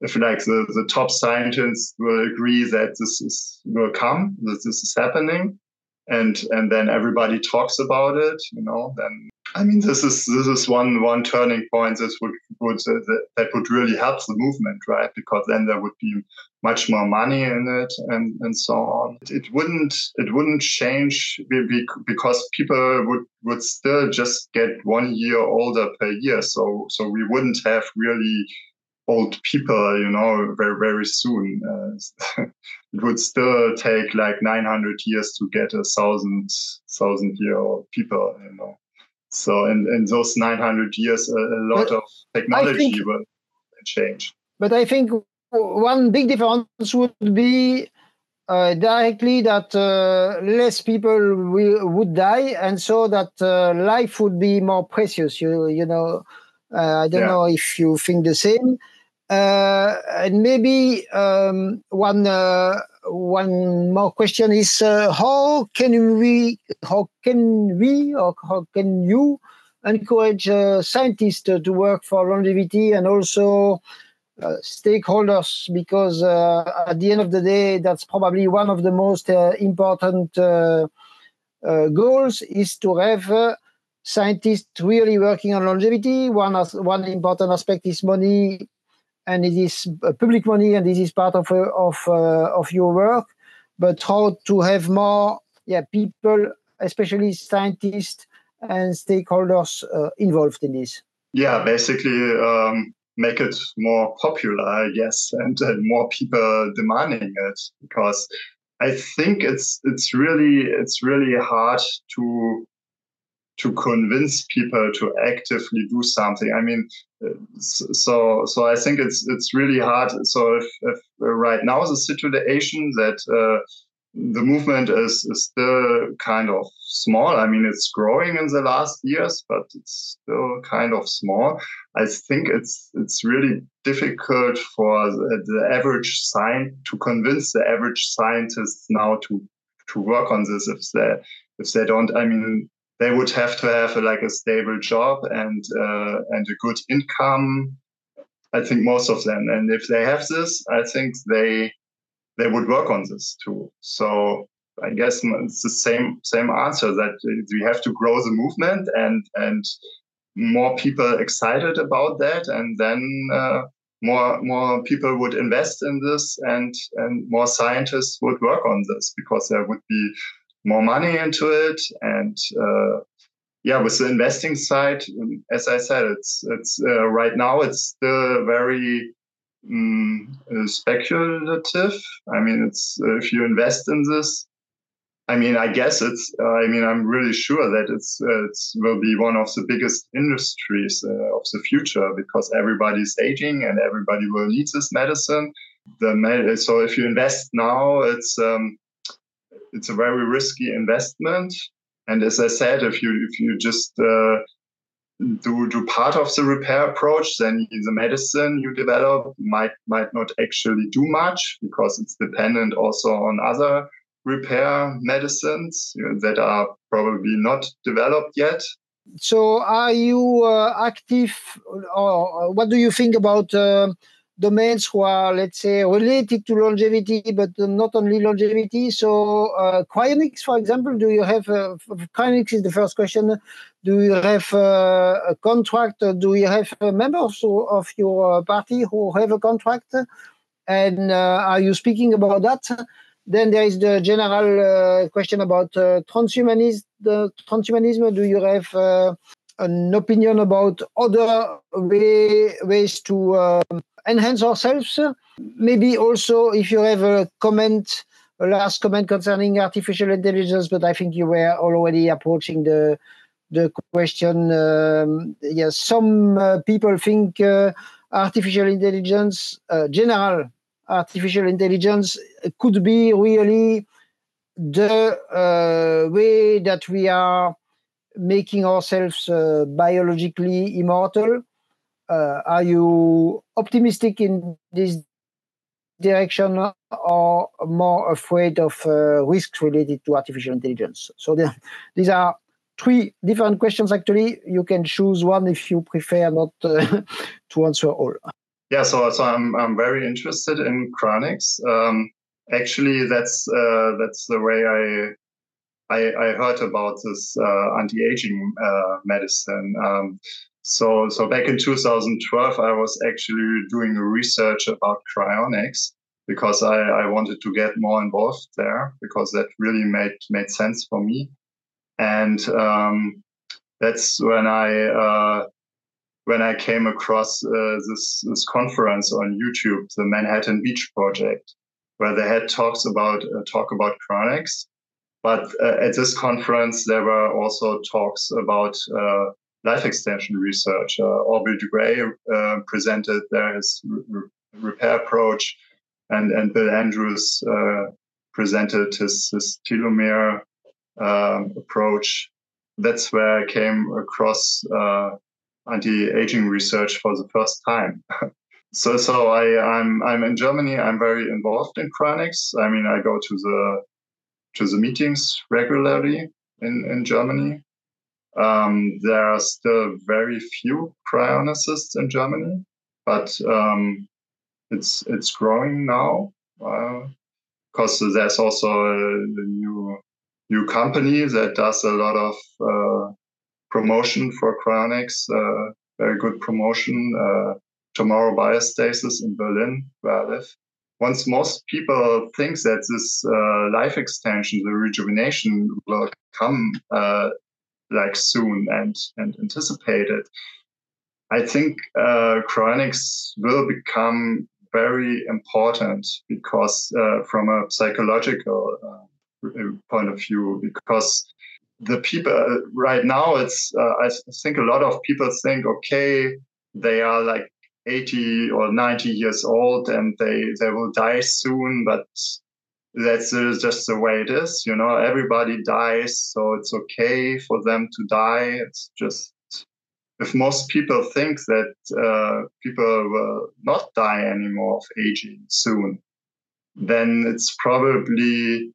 if like the, the top scientists will agree that this is will come, that this is happening, and and then everybody talks about it, you know, then I mean, this is this is one one turning point that would would that would really help the movement, right? Because then there would be much more money in it, and and so on. It wouldn't it wouldn't change because people would would still just get one year older per year. So so we wouldn't have really old people, you know, very very soon. Uh, (laughs) it would still take like 900 years to get a thousand thousand year old people, you know. So in, in those 900 years, a, a lot but of technology think, will change. But I think one big difference would be uh, directly that uh, less people will, would die, and so that uh, life would be more precious. You you know, uh, I don't yeah. know if you think the same. Uh, and maybe um, one uh, one more question is uh, how can we how can we or how can you encourage uh, scientists to, work for longevity and also uh, stakeholders? Because uh, at the end of the day that's probably one of the most uh, important uh, goals is to have scientists really working on longevity. One one important aspect is money and it is uh, public money, and this is part of uh, of uh, of your work. But how to have more, yeah, people, especially scientists and stakeholders, involved in this? Yeah, basically. Um, make it more popular, guess, and, and more people demanding it because I think it's it's really it's really hard to to convince people to actively do something. I mean, so so I think it's it's really hard. So if, if right now the situation that uh, the movement is, is still kind of small. I mean, it's growing in the last years, but it's still kind of small. I think it's it's really difficult for the, the average science to convince the average scientists now to to work on this if they if they don't. I mean, they would have to have a, like a stable job and uh, and a good income. I think most of them, and if they have this, I think they they would work on this too. So I guess it's the same same answer that we have to grow the movement and and more people excited about that, and then uh, more more people would invest in this, and and more scientists would work on this because there would be more money into it, and uh, yeah, with the investing side, as I said, it's it's uh, right now it's still very um, speculative. I mean, it's if you invest in this I mean, I guess it's. Uh, I mean, I'm really sure that it's uh, it's will be one of the biggest industries uh, of the future because everybody's aging and everybody will need this medicine. The med- so if you invest now, it's um, it's a very risky investment. And as I said, if you if you just uh, do do part of the repair approach, then the medicine you develop might might not actually do much because it's dependent also on other repair medicines that are probably not developed yet. So, are you uh, active, or what do you think about uh, domains who are, let's say, related to longevity, but not only longevity? So, uh, cryonics, for example, do you have uh, cryonics? Is the first question. Do you have uh, a contract? Do you have members of your party who have a contract? And uh, are you speaking about that? Then there is the general uh, question about uh, transhumanism. Transhumanism. Do you have uh, an opinion about other way, ways to uh, enhance ourselves? Maybe also if you have a comment, a last comment concerning artificial intelligence, but I think you were already approaching the the question. Um, yes, some uh, people think uh, artificial intelligence, general artificial intelligence could be really the uh, way that we are making ourselves uh, biologically immortal. Uh, are you optimistic in this direction or more afraid of uh, risks related to artificial intelligence? So the, these are three different questions. Actually, you can choose one if you prefer not uh, (laughs) to answer all. Yeah, so so I'm I'm very interested in cryonics. Um, actually, that's uh, that's the way I I, I heard about this uh, anti-aging uh, medicine. Um, so so back in 2012, I was actually doing research about cryonics because I, I wanted to get more involved there because that really made made sense for me. And um, that's when I uh, when I came across uh, this this conference on YouTube, the Manhattan Beach Project, where they had talks about uh, talk about cryonics. But uh, at this conference, there were also talks about uh, life extension research. Uh, Aubrey de Grey uh, presented there his re- repair approach, and and Bill Andrews presented his, his telomere um, approach. That's where I came across anti-aging research for the first time. (laughs) so so I, I'm I'm in Germany. I'm very involved in cryonics. I mean, I go to the to the meetings regularly in, in Germany. Um, there are still very few cryonicists in Germany, but um, it's it's growing now because uh, there's also a, a, new new company that does a lot of uh, promotion for cryonics, uh, very good promotion. Uh, Tomorrow Biostasis in Berlin, where I live. Once most people think that this uh, life extension, the rejuvenation, will come uh, like soon and and anticipated, I think uh, cryonics will become very important because uh, from a psychological uh, point of view, because the people uh, right now it's i think a lot of people think okay they are like 80 or 90 years old and they they will die soon but that's uh, just the way it is you know? Everybody dies so it's okay for them to die. It's just if most people think that uh, people will not die anymore of aging soon then it's probably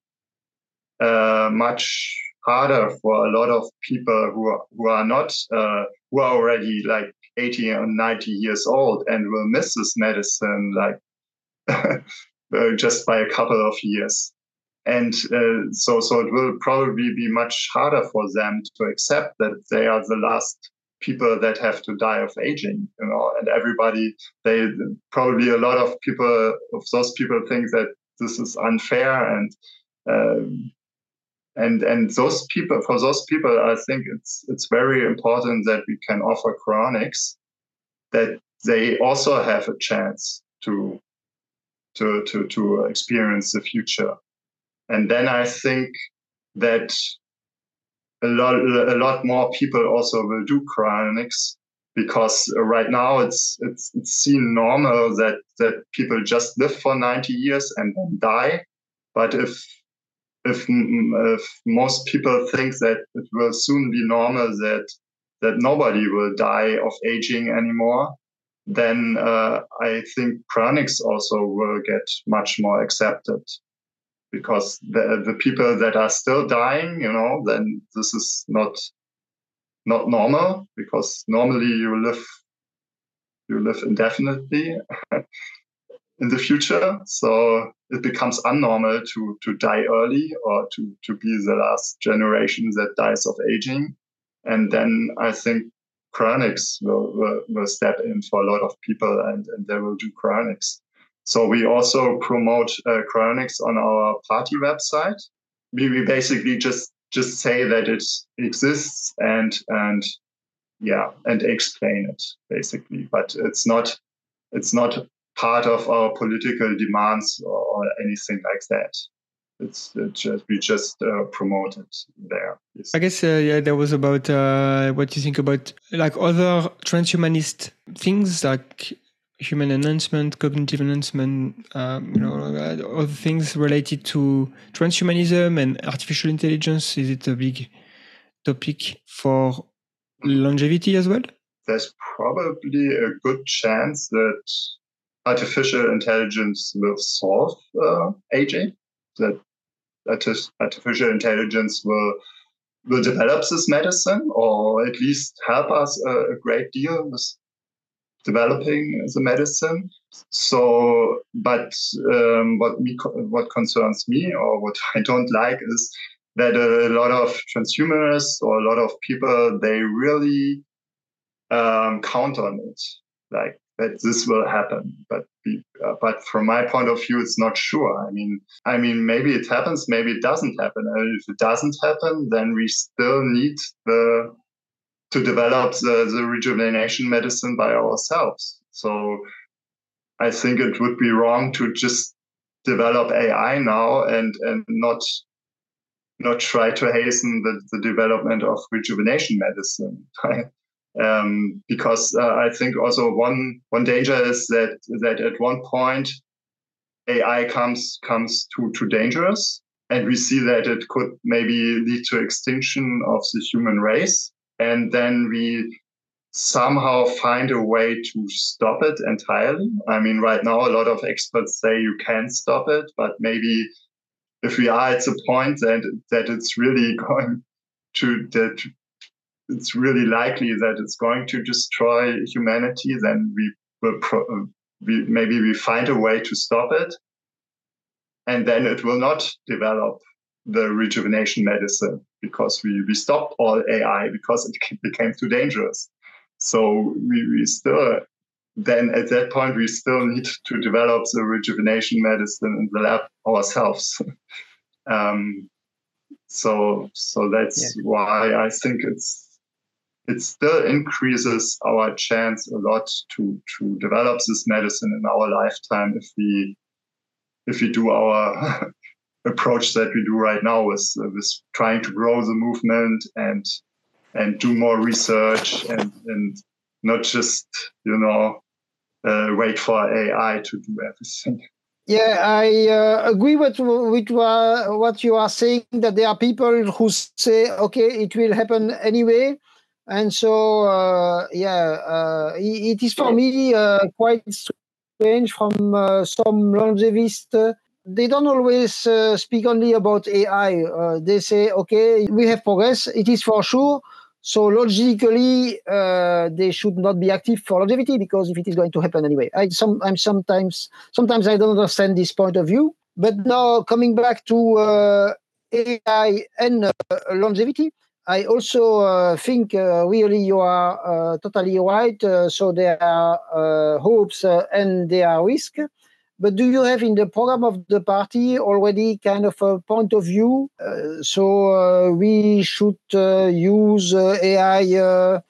uh, much harder for a lot of people who are, who are not uh, who are already like 80 or 90 years old and will miss this medicine like (laughs) uh, just by a couple of years. And uh, so so it will probably be much harder for them to accept that they are the last people that have to die of aging you know and everybody they probably a lot of people of those people think that this is unfair and um, and and those people for those people i think it's it's very important that we can offer cryonics that they also have a chance to to to to experience the future. And then i think that a lot a lot more people also will do cryonics because right now it's it's it's seen normal that that people just live for 90 years and then die. But if if, if most people think that it will soon be normal that that nobody will die of aging anymore then uh, i think cryonics also will get much more accepted. Because the, the people that are still dying, you know, then this is not not normal because normally you live you live indefinitely (laughs) in the future. So it becomes unnormal to to die early or to to be the last generation that dies of aging. And then I think cryonics will, will, will step in for a lot of people and, and they will do cryonics. So we also promote uh, cryonics on our party website. We, we basically just just say that it exists and and yeah and explain it basically, but it's not it's not part of our political demands or, anything like that. It's, it's just we just uh, promote it there. Yes. I guess uh, yeah, there was about uh, what you think about like other transhumanist things like human enhancement, cognitive enhancement, um, you know, other things related to transhumanism and artificial intelligence? Is it a big topic for longevity as well? There's probably a good chance that artificial intelligence will solve uh, aging. That artificial intelligence will will develop this medicine, or at least help us a, a great deal with developing the medicine. So, but um, what me what concerns me or what (laughs) I don't like is that a lot of transhumanists or a lot of people they really um, count on it, like that this will happen. But uh, but from my point of view, it's not sure. I mean, I mean, maybe it happens, maybe it doesn't happen. And if it doesn't happen, then we still need the to develop the, the rejuvenation medicine by ourselves. So I think it would be wrong to just develop AI now and and not not try to hasten the, the development of rejuvenation medicine. (laughs) um, because uh, I think also one one danger is that that at one point AI comes comes too too dangerous, and we see that it could maybe lead to extinction of the human race and then we somehow find a way to stop it entirely. I mean, right now, a lot of experts say you can stop it, but maybe if we are at the point that that it's really (laughs) going to that it's really likely that it's going to destroy humanity, then we will pro- we, maybe we find a way to stop it, and then it will not develop the rejuvenation medicine because we, we stopped all AI because it became too dangerous. So we, we still, then at that point, we still need to develop the rejuvenation medicine in the lab ourselves. (laughs) um, so, so that's yeah. why I think it's it still increases our chance a lot to to develop this medicine in our lifetime if we if we do our (laughs) approach that we do right now with with trying to grow the movement and and do more research and and not just you know uh, wait for AI to do everything. (laughs) Yeah, I uh, agree with with uh, what you are saying. That there are people who say, "Okay, it will happen anyway," and so uh, yeah, uh, it, is for me uh, quite strange from some longevist they don't always uh, speak only about AI. Uh, they say, okay, we have progress. It is for sure. So logically, uh, they should not be active for longevity because if it is going to happen anyway, I some I'm sometimes sometimes I don't understand this point of view. But now coming back to uh, AI and uh, longevity, I also uh, think uh, really you are uh, totally right. Uh, so there are uh, hopes uh, and there are risks. But do you have in the program of the party already kind of a point of view? so we should use AI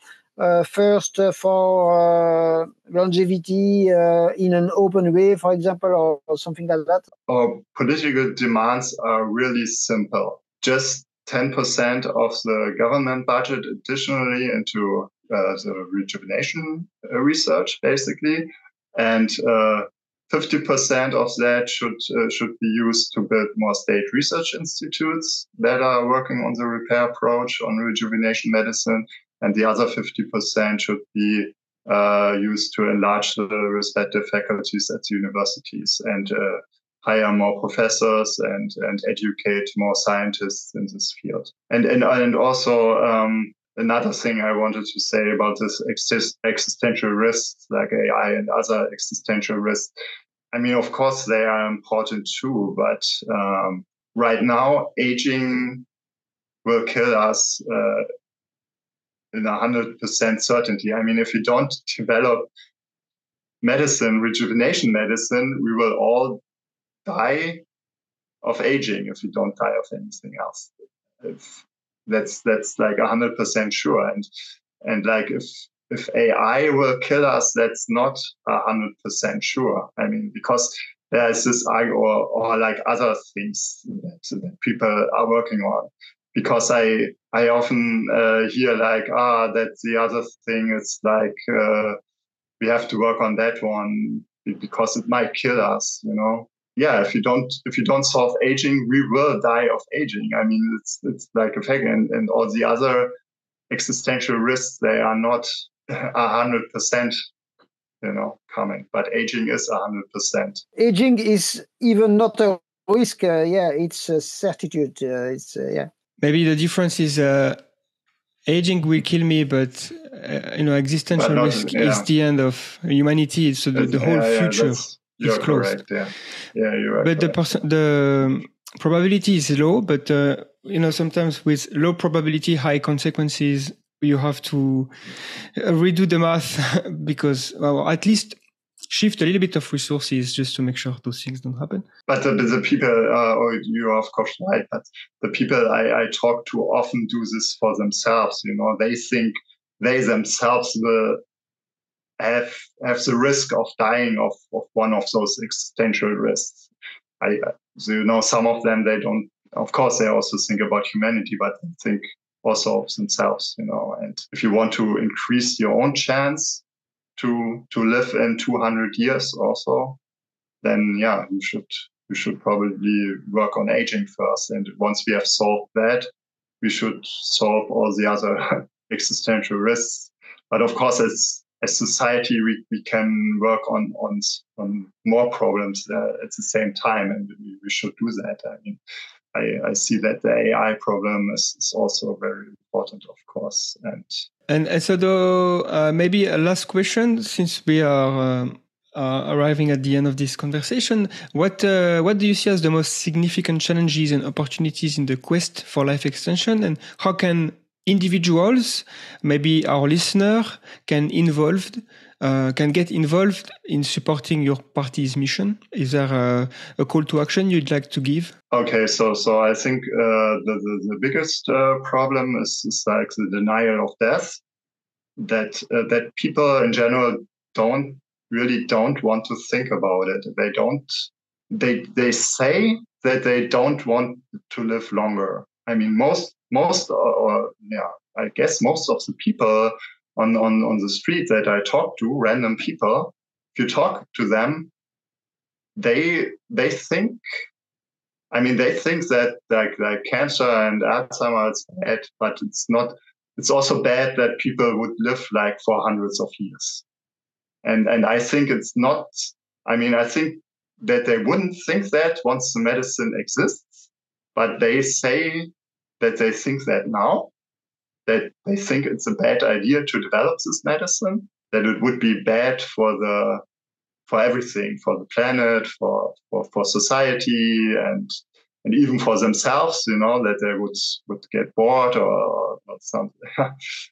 first for longevity in an open way, for example, or, or something like that? Our political demands are really simple. Just 10% of the government budget additionally into uh, the rejuvenation uh, research, basically. And uh, 50% of that should uh, should be used to build more state research institutes that are working on the repair approach on rejuvenation medicine, and the other 50% should be uh, used to enlarge the respective faculties at the universities and uh, hire more professors and and educate more scientists in this field. And and and also um, another thing I wanted to say about this exist, existential risks like AI and other existential risks. I mean, of course, they are important too, but um, right now, aging will kill us uh, in a hundred percent certainty. I mean, if we don't develop medicine, rejuvenation medicine, we will all die of aging if you don't die of anything else. If that's that's like hundred percent sure. And and like if if AI will kill us, that's not hundred percent sure. I mean, because there's this or or like other things that, that people are working on. Because I I often uh, hear like ah that's the other thing. It's like uh, we have to work on that one because it might kill us. You know yeah, if you don't if you don't solve aging, we will die of aging. I mean, it's it's like a fact, and, and all the other existential risks they are not (laughs) a hundred percent, you know, coming. But aging is a hundred percent. Aging is even not a risk. Uh, yeah, it's a certitude. Uh, it's uh, yeah. Maybe the difference is. Uh, aging will kill me, but uh, you know, existential not, risk yeah. is the end of humanity. So the, the whole yeah, future you're correct. Yeah, yeah, you're right. But the perc- the probability is low, but uh, you know sometimes with low probability, high consequences, you have to uh, redo the math (laughs) because well, at least shift a little bit of resources just to make sure those things don't happen. But the, the people, uh, oh, you are of course right, but the people I, I talk to often do this for themselves. You know, they think they themselves will have have the risk of dying of, of one of those existential risks. I so you know some of them they don't of course they also think about humanity, but they think also of themselves, you know. And if you want to increase your own chance to to live in 200 years or so, then yeah, you should you should probably work on aging first. And once we have solved that, we should solve all the other (laughs) existential risks. But of course, it's as society we, we can work on on on more problems uh, at the same time and we, we, should do that. I mean I, I see that the ai problem is, is also very important of course and and, and so though uh, maybe a last question since we are um, uh, arriving at the end of this conversation, what uh, what do you see as the most significant challenges and opportunities in the quest for life extension, and how can individuals, maybe our listener, can involved uh, can get involved in supporting your party's mission? Is there a, a, call to action you'd like to give? Okay, so so I think uh, the, the, the biggest uh, problem is, is, like the denial of death. That uh, that people in general don't really don't want to think about it. They don't. They they say that they don't want to live longer. I mean, most most or, or yeah, I guess most of the people on, on, on the street that I talk to, random people, if you talk to them, they they think I mean they think that like like cancer and Alzheimer is bad, but it's not it's also bad that people would live like for hundreds of years. And and I think it's not I mean I think that they wouldn't think that once the medicine exists, but they say that they think that now, that they think it's a bad idea to develop this medicine, that it would be bad for the for everything, for the planet, for for, for society, and and even for themselves, you know, that they would would get bored or, or something (laughs)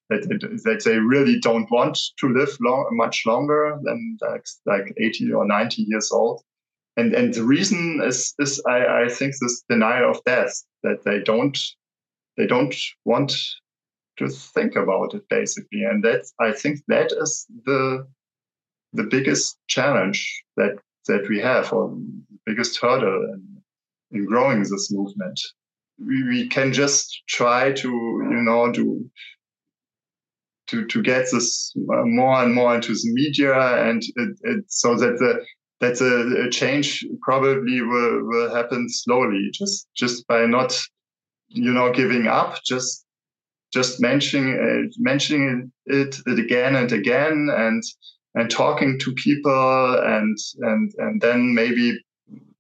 that, that they really don't want to live long, much longer than like like 80 or 90 years old. And and the reason is is I, I think this denial of death that they don't they don't want to think about it basically. And that's I think that is the the biggest challenge that that we have or the biggest hurdle in, in growing this movement. We, we can just try to, you know, do to, to get this more and more into the media and it, it, so that the that the change probably will, will happen slowly just just by not you know giving up just just mentioning uh, mentioning it, it again and again and and talking to people and and and then maybe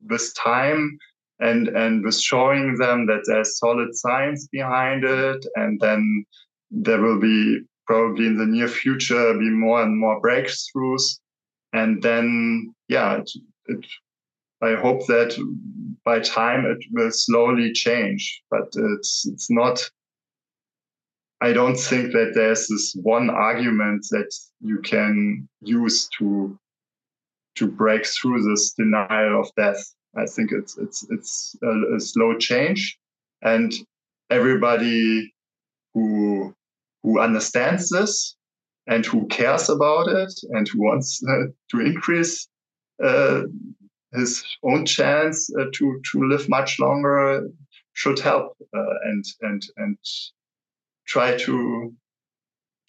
with time and and with showing them that there's solid science behind it and then there will be probably in the near future be more and more breakthroughs. And then yeah it, it, i hope that by time it will slowly change but it's it's not I don't think that there's this one argument that you can use to to break through this denial of death. I think it's it's it's a, a slow change, and everybody who who understands this and who cares about it and who wants uh, to increase uh, his own chance uh, to to live much longer should help uh, and and and try to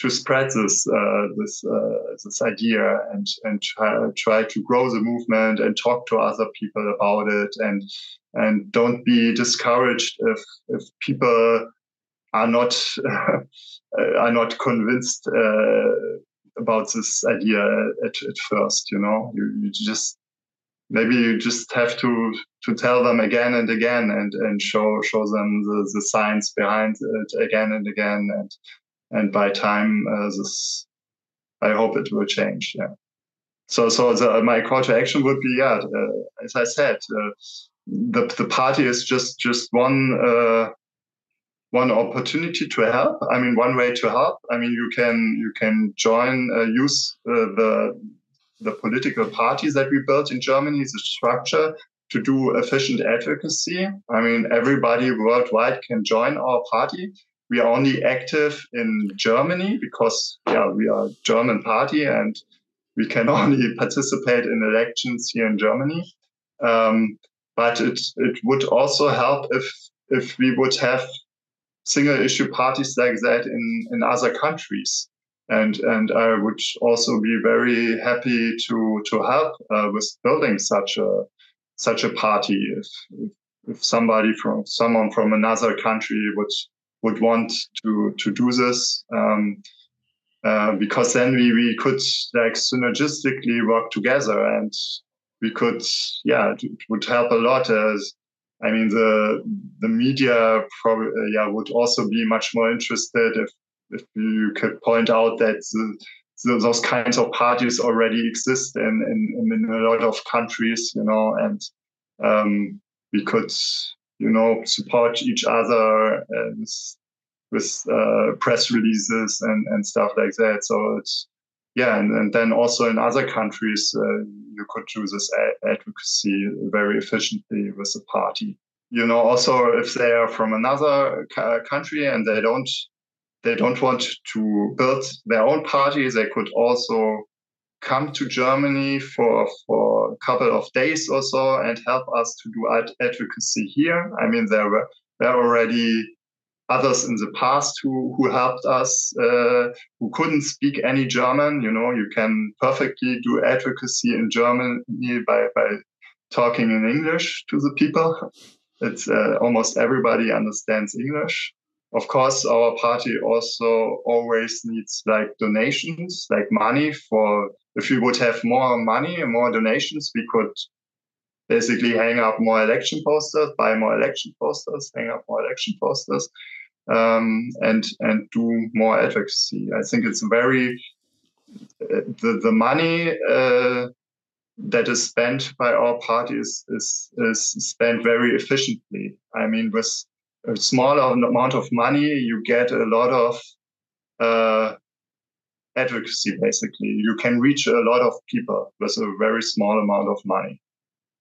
to spread this uh, this uh, this idea and and try, try to grow the movement and talk to other people about it and and don't be discouraged if if people are not (laughs) uh, are not convinced uh, about this idea at, at first you know? You, you just maybe you just have to to tell them again and again and and show show them the, the science behind it again and again. And and by time uh, this i hope it will change yeah. So so the, my call to action would be yeah uh, as i said uh, the the party is just just one uh, one opportunity to help. I mean one way to help. I mean you can you can join uh, use uh, the the political parties that we built in Germany, the structure to do efficient advocacy. I mean, everybody worldwide can join our party. We are only active in Germany because, yeah, we are a German party and we can (laughs) only participate in elections here in Germany. Um, but it it would also help if if we would have single issue parties like that in in other countries and and I would also be very happy to to help uh, with building such a such a party if, if, if somebody from someone from another country would would want to to do this um, uh, because then we we could like synergistically work together and we could yeah it would help a lot as I mean the the media probably yeah would also be much more interested if if you could point out that the, the, those kinds of parties already exist in, in, in, a lot of countries, you know, and um, we could, you know, support each other with, with uh, press releases and, and stuff like that. So it's, yeah, and, and then also in other countries, uh, you could do this advocacy very efficiently with the party. You know, also if they are from another country and they don't they don't want to build their own party, they could also come to Germany for for a couple of days or so and help us to do ad- advocacy here. I mean, there were there already others in the past who who helped us uh, who couldn't speak any German. You know, you can perfectly do advocacy in Germany by by talking in English to the people. It's uh, almost everybody understands English of course our party also always needs like donations like money for if we would have more money and more donations we could basically hang up more election posters buy more election posters hang up more election posters um, and and do more advocacy i think it's very the the money uh, that is spent by our party is, is, is spent very efficiently. I mean, with a smaller amount of money, you get a lot of uh, advocacy, basically. You can reach a lot of people with a very small amount of money.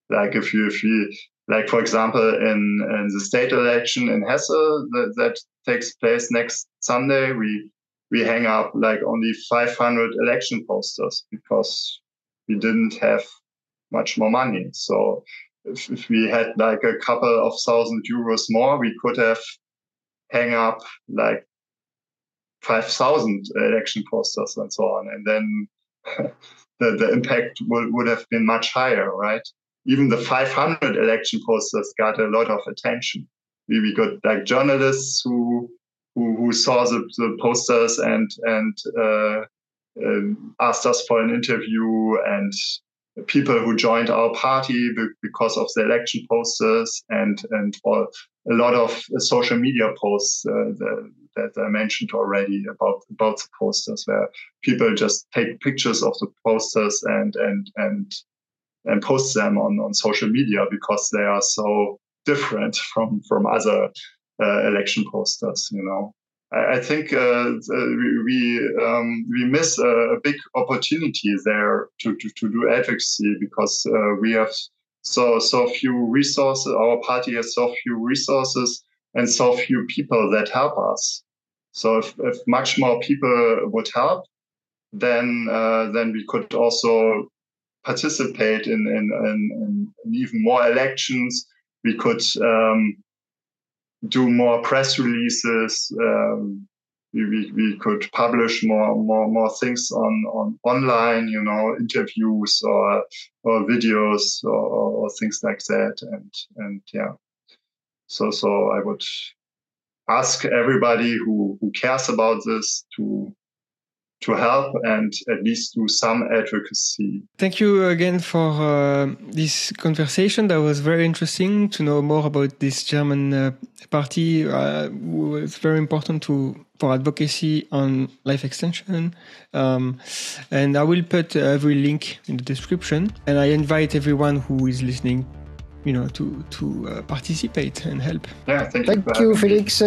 Like if you, if you, like for example, in, in the state election in Hesse that, that takes place next Sunday, we we hang up like only 500 election posters because we didn't have much more money. So if, if we had like a couple of thousand euros more, we could have hang up like 5,000 election posters and so on. And then (laughs) the, the impact would, would have been much higher, right? Even the 500 election posters got a lot of attention. We, we got like journalists who who, who saw the, the posters and and uh, uh, asked us for an interview and people who joined our party because of the election posters and and all, a lot of social media posts uh, the, that I mentioned already about about the posters where people just take pictures of the posters and and and and post them on on social media because they are so different from from other uh, election posters you know I, think uh, we um, we miss a, a, big opportunity there to, to, to do advocacy because uh, we have so so few resources. Our party has so few resources and so few people that help us. So if, if much more people would help, then uh, then we could also participate in in, in, in even more elections. We could um, do more press releases. Um, we, we, we could publish more more more things on on online, you know, interviews or or videos or, or things like that, and and yeah. So so I would ask everybody who who cares about this to to help and at least do some advocacy. Thank you again for uh, this conversation. That was very interesting to know more about this German uh, party. Uh, was very important to for advocacy on life extension. Um, and I will put every link in the description. And I invite everyone who is listening, you know, to to uh, participate and help. Yeah, thank, thank you, you Felix.